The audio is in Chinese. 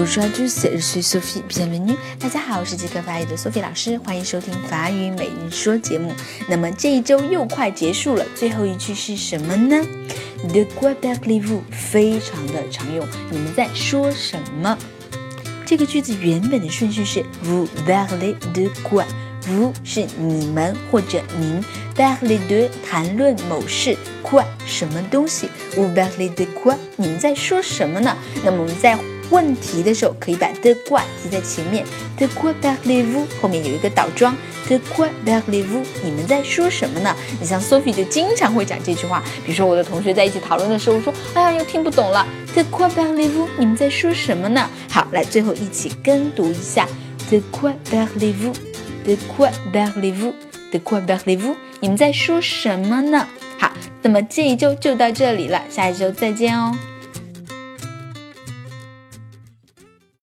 Bonjour à tous, je suis Sophie. Bienvenue. 大家好，我是即刻法语的 Sophie 老师，欢迎收听法语每日说节目。那么这一周又快结束了，最后一句是什么呢？De quoi parlez-vous？非常的常用，你们在说什么？这个句子原本的顺序是 Vous parlez de quoi？Vous 是你们或者您，parlez de 谈论某事，quoi 什么东西？Vous parlez de quoi？你们在说什么呢？那么我们在问题的时候，可以把 the quoi 记在前面 The quoi parlez-vous 后面有一个倒装 The quoi parlez-vous 你们在说什么呢？你像 Sophie 就经常会讲这句话，比如说我的同学在一起讨论的时候我说，哎呀又听不懂了 The quoi parlez-vous 你们在说什么呢？好，来最后一起跟读一下 The quoi parlez-vous，de quoi parlez-vous，de quoi parlez-vous 你们在说什么呢？好，那么这一周就到这里了，下一周再见哦。